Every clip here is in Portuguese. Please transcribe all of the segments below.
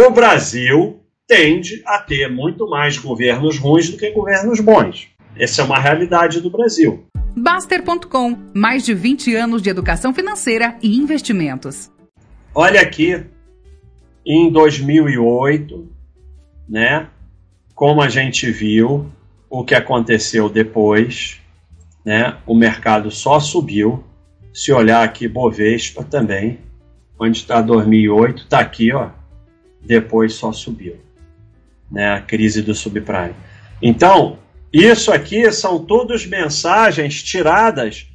O Brasil tende a ter muito mais governos ruins do que governos bons. Essa é uma realidade do Brasil. Baster.com mais de 20 anos de educação financeira e investimentos. Olha aqui, em 2008, né? Como a gente viu, o que aconteceu depois, né? O mercado só subiu. Se olhar aqui, Bovespa também, onde está 2008, está aqui, ó. Depois só subiu, né? A crise do subprime. Então, isso aqui são todas mensagens tiradas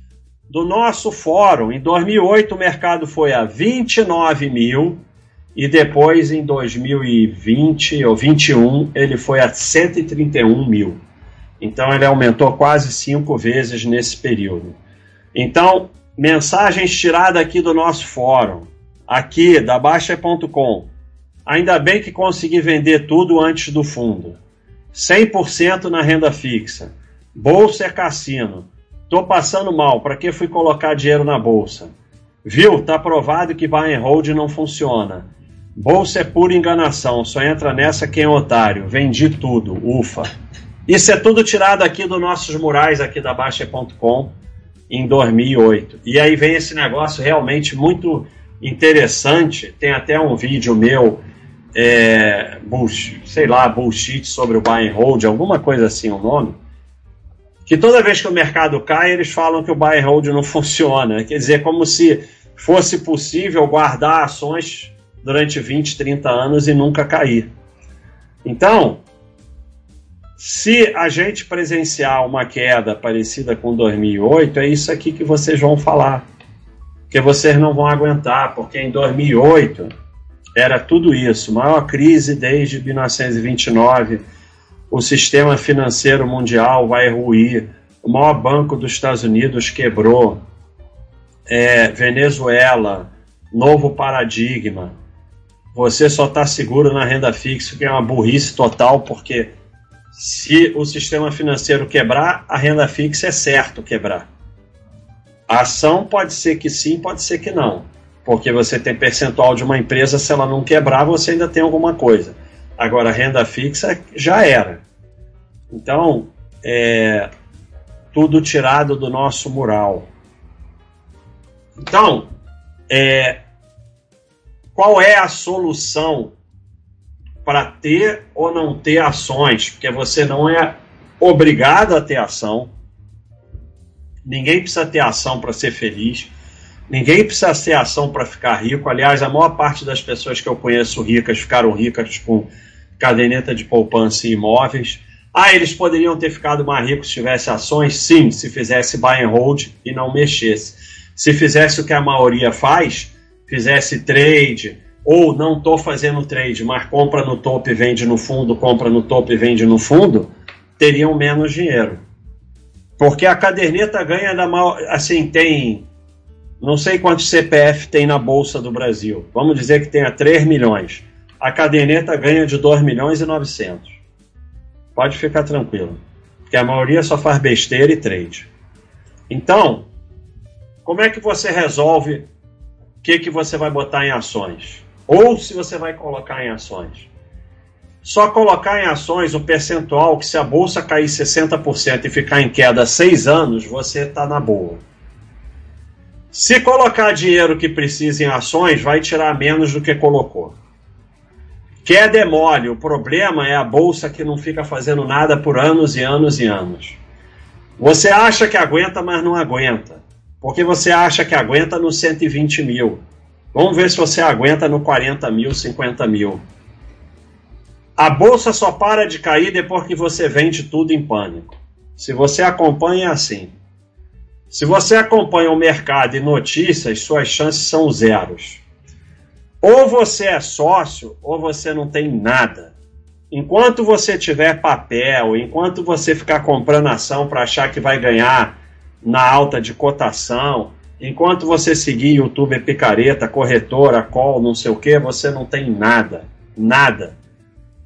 do nosso fórum. Em 2008 o mercado foi a 29 mil e depois em 2020 ou 21 ele foi a 131 mil. Então ele aumentou quase cinco vezes nesse período. Então, mensagens tiradas aqui do nosso fórum, aqui da Baixa.com. Ainda bem que consegui vender tudo antes do fundo. 100% na renda fixa. Bolsa é cassino. Tô passando mal, para que fui colocar dinheiro na bolsa? Viu? Tá provado que buy and hold não funciona. Bolsa é pura enganação, só entra nessa quem é otário. Vendi tudo, ufa. Isso é tudo tirado aqui dos nossos murais aqui da Baixa.com em 2008. E aí vem esse negócio realmente muito interessante. Tem até um vídeo meu é, bullshit, sei lá, bullshit sobre o buy and hold, alguma coisa assim o nome, que toda vez que o mercado cai, eles falam que o buy and hold não funciona. Quer dizer, como se fosse possível guardar ações durante 20, 30 anos e nunca cair. Então, se a gente presenciar uma queda parecida com 2008, é isso aqui que vocês vão falar. Que vocês não vão aguentar, porque em 2008 era tudo isso, maior crise desde 1929, o sistema financeiro mundial vai ruir, o maior banco dos Estados Unidos quebrou, é, Venezuela, novo paradigma. Você só está seguro na renda fixa, que é uma burrice total, porque se o sistema financeiro quebrar, a renda fixa é certo quebrar. A ação pode ser que sim, pode ser que não porque você tem percentual de uma empresa, se ela não quebrar, você ainda tem alguma coisa. Agora, renda fixa já era. Então, é tudo tirado do nosso mural. Então, é, qual é a solução para ter ou não ter ações? Porque você não é obrigado a ter ação. Ninguém precisa ter ação para ser feliz. Ninguém precisa ter ação para ficar rico. Aliás, a maior parte das pessoas que eu conheço ricas ficaram ricas com caderneta de poupança e imóveis. Ah, eles poderiam ter ficado mais ricos se tivesse ações? Sim, se fizesse buy and hold e não mexesse. Se fizesse o que a maioria faz, fizesse trade, ou não estou fazendo trade, mas compra no topo e vende no fundo, compra no topo e vende no fundo, teriam menos dinheiro. Porque a caderneta ganha da maior. Assim, tem não sei quantos CPF tem na Bolsa do Brasil. Vamos dizer que tenha 3 milhões. A caderneta ganha de 2 milhões e 900. Pode ficar tranquilo. Porque a maioria só faz besteira e trade. Então, como é que você resolve o que, que você vai botar em ações? Ou se você vai colocar em ações? Só colocar em ações o percentual que se a bolsa cair 60% e ficar em queda 6 anos, você está na boa. Se colocar dinheiro que precisa em ações, vai tirar menos do que colocou. Quer demole, o problema é a bolsa que não fica fazendo nada por anos e anos e anos. Você acha que aguenta, mas não aguenta. Porque você acha que aguenta no 120 mil. Vamos ver se você aguenta no 40 mil, 50 mil. A bolsa só para de cair depois que você vende tudo em pânico. Se você acompanha, é assim. Se você acompanha o mercado e notícias, suas chances são zeros. Ou você é sócio, ou você não tem nada. Enquanto você tiver papel, enquanto você ficar comprando ação para achar que vai ganhar na alta de cotação, enquanto você seguir YouTube picareta, corretora, call, não sei o que, você não tem nada. Nada.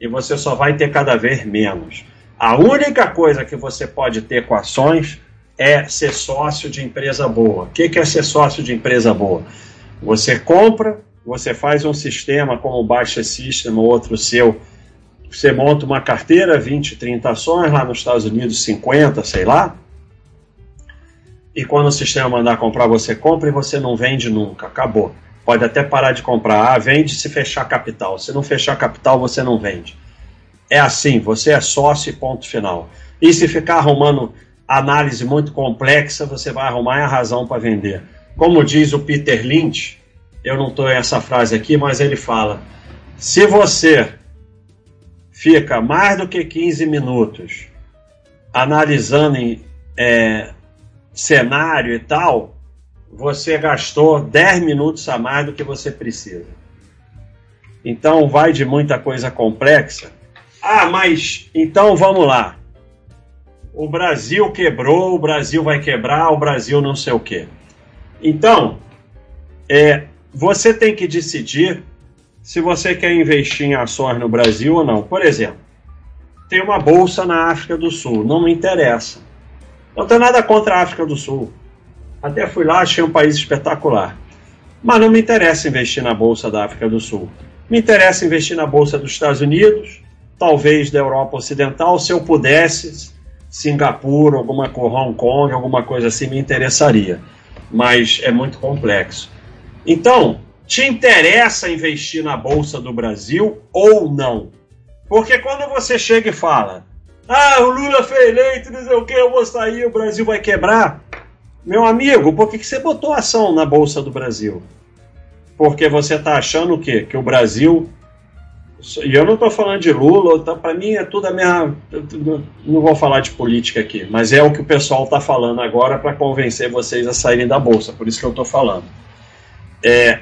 E você só vai ter cada vez menos. A única coisa que você pode ter com ações é ser sócio de empresa boa. O que é ser sócio de empresa boa? Você compra, você faz um sistema como o Baixa System ou outro seu, você monta uma carteira, 20, 30 ações, lá nos Estados Unidos 50, sei lá, e quando o sistema mandar comprar, você compra e você não vende nunca, acabou. Pode até parar de comprar, ah, vende se fechar capital. Se não fechar capital, você não vende. É assim, você é sócio e ponto final. E se ficar arrumando análise muito complexa, você vai arrumar a razão para vender. Como diz o Peter Lynch, eu não estou essa frase aqui, mas ele fala: se você fica mais do que 15 minutos analisando em, é, cenário e tal, você gastou 10 minutos a mais do que você precisa. Então vai de muita coisa complexa. Ah, mas então vamos lá o Brasil quebrou, o Brasil vai quebrar, o Brasil não sei o quê. Então, é, você tem que decidir se você quer investir em ações no Brasil ou não. Por exemplo, tem uma bolsa na África do Sul, não me interessa. Não tenho nada contra a África do Sul. Até fui lá, achei um país espetacular. Mas não me interessa investir na bolsa da África do Sul. Me interessa investir na bolsa dos Estados Unidos, talvez da Europa Ocidental, se eu pudesse, Singapura, alguma Hong Kong, alguma coisa assim me interessaria. Mas é muito complexo. Então, te interessa investir na Bolsa do Brasil ou não? Porque quando você chega e fala, ah, o Lula foi eleito, não sei o que, eu vou sair, o Brasil vai quebrar. Meu amigo, por que, que você botou ação na Bolsa do Brasil? Porque você está achando o quê? Que o Brasil e eu não estou falando de Lula, tá, para mim é tudo a minha. Não vou falar de política aqui, mas é o que o pessoal está falando agora para convencer vocês a saírem da bolsa, por isso que eu estou falando. É,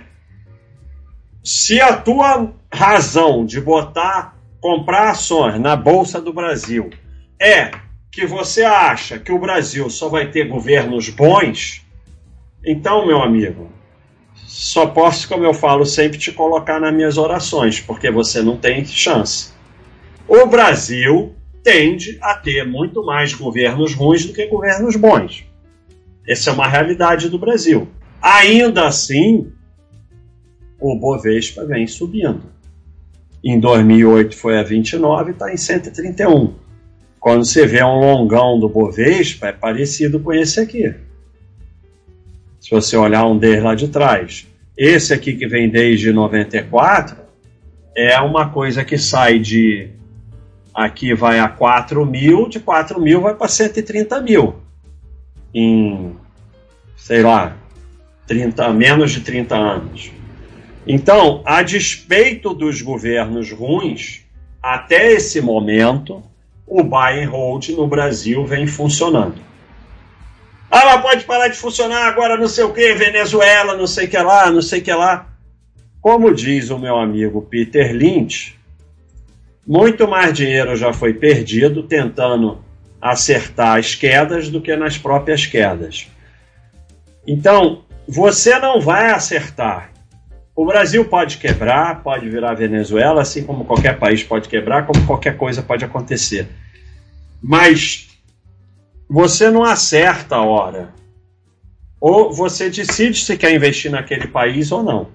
se a tua razão de botar, comprar ações na Bolsa do Brasil é que você acha que o Brasil só vai ter governos bons, então, meu amigo, só posso, como eu falo, sempre te colocar nas minhas orações, porque você não tem chance. O Brasil tende a ter muito mais governos ruins do que governos bons. Essa é uma realidade do Brasil. Ainda assim, o Bovespa vem subindo. Em 2008 foi a 29 e está em 131. Quando você vê um longão do Bovespa, é parecido com esse aqui. Se você olhar um deles lá de trás. Esse aqui que vem desde 94 é uma coisa que sai de. Aqui vai a 4 mil, de 4 mil vai para 130 mil. Em, sei lá, 30, menos de 30 anos. Então, a despeito dos governos ruins, até esse momento, o buy and hold no Brasil vem funcionando. Mas pode parar de funcionar agora, não sei o que, Venezuela, não sei o que lá, não sei o que lá. Como diz o meu amigo Peter Lynch, muito mais dinheiro já foi perdido tentando acertar as quedas do que nas próprias quedas. Então, você não vai acertar. O Brasil pode quebrar, pode virar Venezuela, assim como qualquer país pode quebrar, como qualquer coisa pode acontecer. Mas você não acerta a hora. Ou você decide se quer investir naquele país ou não.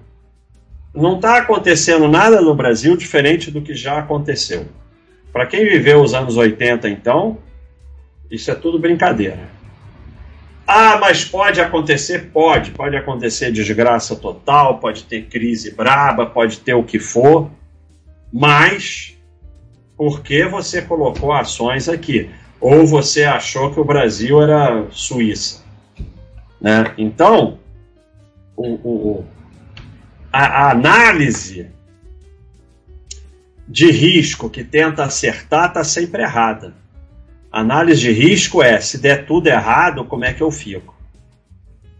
Não está acontecendo nada no Brasil diferente do que já aconteceu. Para quem viveu os anos 80, então, isso é tudo brincadeira. Ah, mas pode acontecer? Pode. Pode acontecer desgraça total, pode ter crise braba, pode ter o que for. Mas, por que você colocou ações aqui? Ou você achou que o Brasil era Suíça. Né? Então, o, o, a, a, análise de risco que tenta acertar está sempre errada. A análise de risco é: se der tudo errado, como é que eu fico?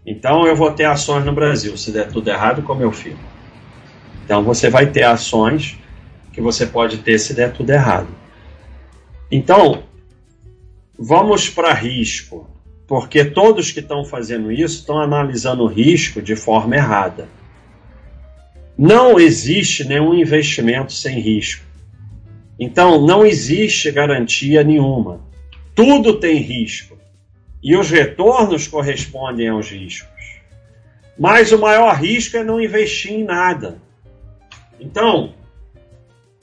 Então, eu vou ter ações no Brasil. Se der tudo errado, como eu fico? Então, você vai ter ações que você pode ter se der tudo errado. Então, vamos para risco, porque todos que estão fazendo isso estão analisando o risco de forma errada. Não existe nenhum investimento sem risco. Então, não existe garantia nenhuma. Tudo tem risco. E os retornos correspondem aos riscos. Mas o maior risco é não investir em nada. Então,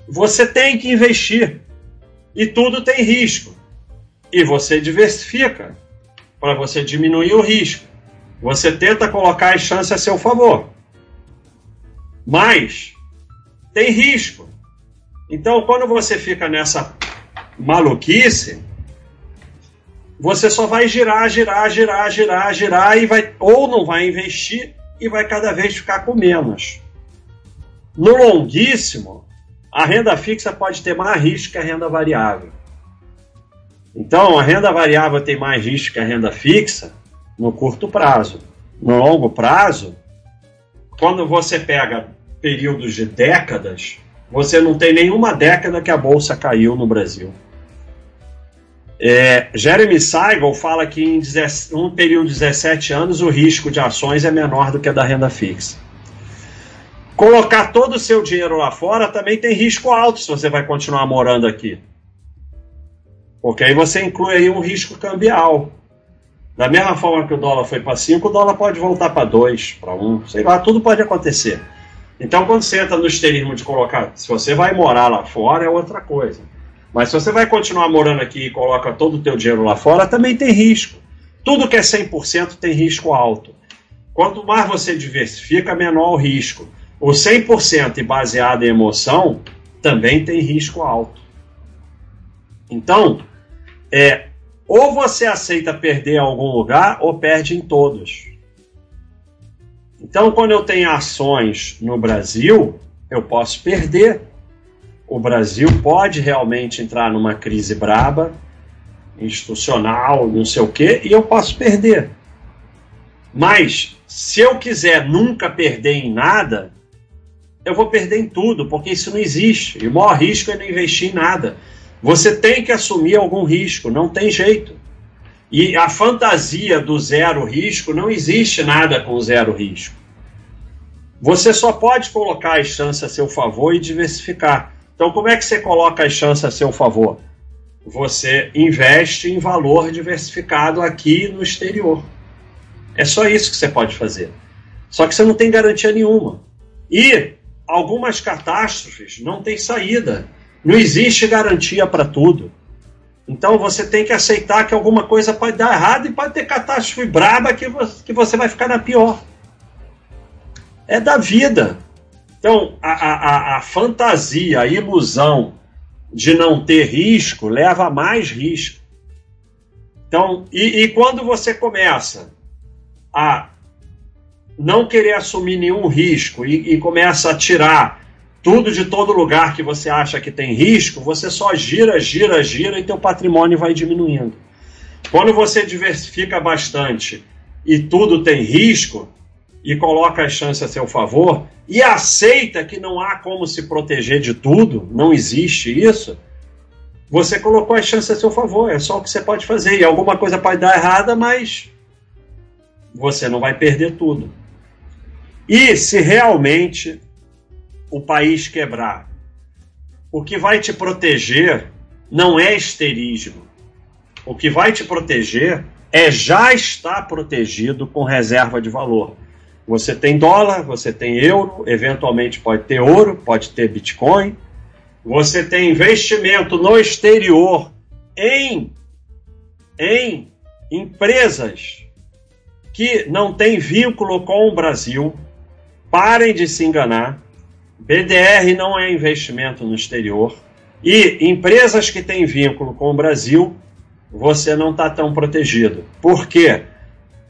você tem que investir. E tudo tem risco. E você diversifica para você diminuir o risco. Você tenta colocar as chances a seu favor. Mas tem risco. Então, quando você fica nessa maluquice, você só vai girar, girar, girar, girar, girar e vai ou não vai investir e vai cada vez ficar com menos. No longuíssimo, a renda fixa pode ter mais risco que a renda variável. Então, a renda variável tem mais risco que a renda fixa no curto prazo. No longo prazo, quando você pega períodos de décadas, você não tem nenhuma década que a bolsa caiu no Brasil. É, Jeremy Siegel fala que em um período de 17 anos o risco de ações é menor do que a da renda fixa. Colocar todo o seu dinheiro lá fora também tem risco alto se você vai continuar morando aqui. Porque aí você inclui aí um risco cambial. Da mesma forma que o dólar foi para 5, o dólar pode voltar para 2, para 1, sei lá, tudo pode acontecer. Então, quando você entra no esterismo de colocar, se você vai morar lá fora, é outra coisa. Mas se você vai continuar morando aqui e coloca todo o teu dinheiro lá fora, também tem risco. Tudo que é 100% tem risco alto. Quanto mais você diversifica, menor o risco. O 100% e baseado em emoção também tem risco alto. Então, é ou você aceita perder em algum lugar ou perde em todos. Então, quando eu tenho ações no Brasil, eu posso perder. O Brasil pode realmente entrar numa crise braba, institucional, não sei o quê, e eu posso perder. Mas, se eu quiser nunca perder em nada, eu vou perder em tudo, porque isso não existe. E o maior risco é não investir em nada. Você tem que assumir algum risco, não tem jeito. E a fantasia do zero risco, não existe nada com zero risco. Você só pode colocar as chances a seu favor e diversificar. Então, como é que você coloca as chances a seu favor? Você investe em valor diversificado aqui no exterior. É só isso que você pode fazer. Só que você não tem garantia nenhuma. E algumas catástrofes não têm saída. Não existe garantia para tudo. Então você tem que aceitar que alguma coisa pode dar errado e pode ter catástrofe braba que você, que você vai ficar na pior. É da vida. Então a, a, a fantasia, a ilusão de não ter risco leva a mais risco. Então, e, e quando você começa a não querer assumir nenhum risco e, e começa a tirar tudo de todo lugar que você acha que tem risco, você só gira, gira, gira e teu patrimônio vai diminuindo. Quando você diversifica bastante e tudo tem risco e coloca as chances a seu favor e aceita que não há como se proteger de tudo, não existe isso, você colocou as chances a seu favor, é só o que você pode fazer. E alguma coisa pode dar errada, mas você não vai perder tudo. E se realmente o país quebrar. O que vai te proteger não é esterismo. O que vai te proteger é já estar protegido com reserva de valor. Você tem dólar, você tem euro, eventualmente pode ter ouro, pode ter Bitcoin. Você tem investimento no exterior em, em empresas que não têm vínculo com o Brasil. Parem de se enganar. BDR não é investimento no exterior. E empresas que têm vínculo com o Brasil, você não está tão protegido. Por quê?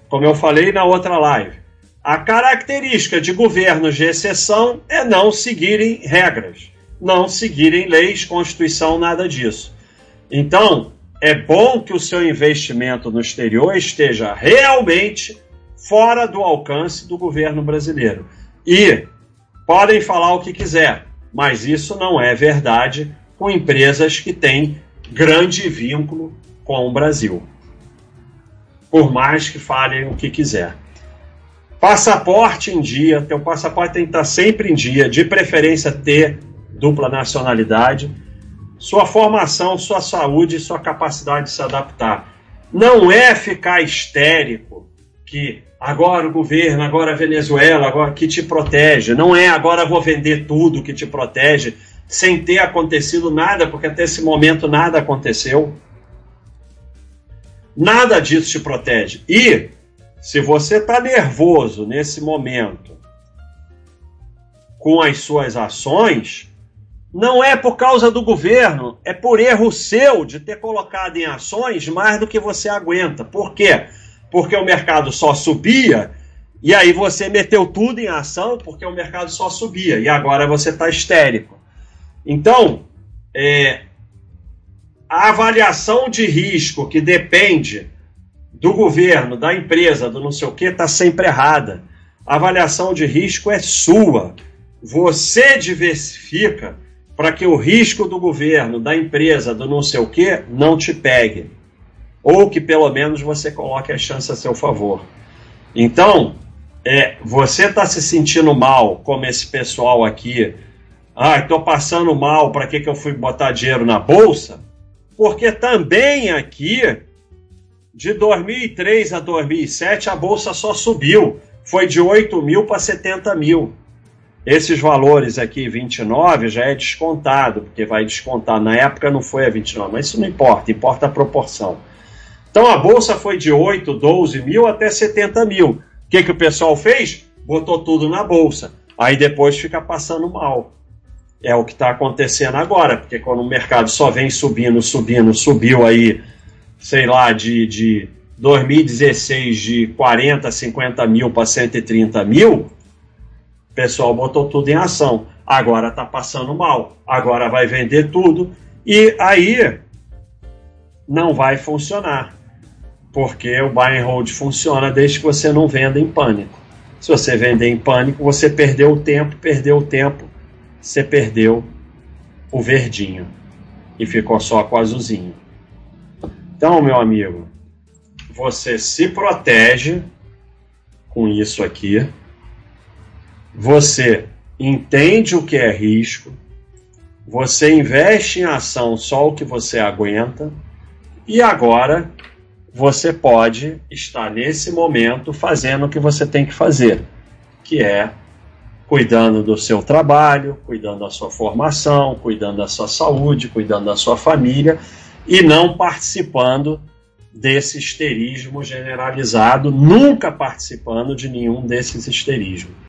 Como eu falei na outra live, a característica de governos de exceção é não seguirem regras, não seguirem leis, Constituição, nada disso. Então, é bom que o seu investimento no exterior esteja realmente fora do alcance do governo brasileiro. E Podem falar o que quiser, mas isso não é verdade com empresas que têm grande vínculo com o Brasil. Por mais que falem o que quiser. Passaporte em dia, teu passaporte tem que estar sempre em dia, de preferência ter dupla nacionalidade. Sua formação, sua saúde sua capacidade de se adaptar. Não é ficar histérico que agora o governo, agora a Venezuela, agora que te protege. Não é agora vou vender tudo que te protege, sem ter acontecido nada, porque até esse momento nada aconteceu. Nada disso te protege. E se você está nervoso nesse momento com as suas ações, não é por causa do governo, é por erro seu de ter colocado em ações mais do que você aguenta. Por quê? Porque o mercado só subia e aí você meteu tudo em ação porque o mercado só subia e agora você está histérico. Então, é, a avaliação de risco que depende do governo, da empresa, do não sei o que, está sempre errada. A avaliação de risco é sua. Você diversifica para que o risco do governo, da empresa, do não sei o que, não te pegue. Ou que pelo menos você coloque a chance a seu favor. Então, é, você está se sentindo mal, como esse pessoal aqui. Ah, estou passando mal, para que, que eu fui botar dinheiro na bolsa? Porque também aqui, de 2003 a 2007, a bolsa só subiu. Foi de 8 mil para 70 mil. Esses valores aqui, 29, já é descontado, porque vai descontar. Na época não foi a 29, mas isso não importa, importa a proporção. Então a bolsa foi de 8, 12 mil até 70 mil. O que, que o pessoal fez? Botou tudo na bolsa. Aí depois fica passando mal. É o que está acontecendo agora, porque quando o mercado só vem subindo, subindo, subiu aí, sei lá, de, de 2016 de 40, 50 mil para 130 mil, o pessoal botou tudo em ação. Agora está passando mal. Agora vai vender tudo. E aí não vai funcionar. Porque o buy and hold funciona desde que você não venda em pânico. Se você vender em pânico, você perdeu o tempo, perdeu o tempo, você perdeu o verdinho e ficou só com o azulzinho. Então, meu amigo, você se protege com isso aqui você entende o que é risco, você investe em ação só o que você aguenta, e agora você pode estar nesse momento fazendo o que você tem que fazer, que é cuidando do seu trabalho, cuidando da sua formação, cuidando da sua saúde, cuidando da sua família e não participando desse histerismo generalizado, nunca participando de nenhum desses histerismos.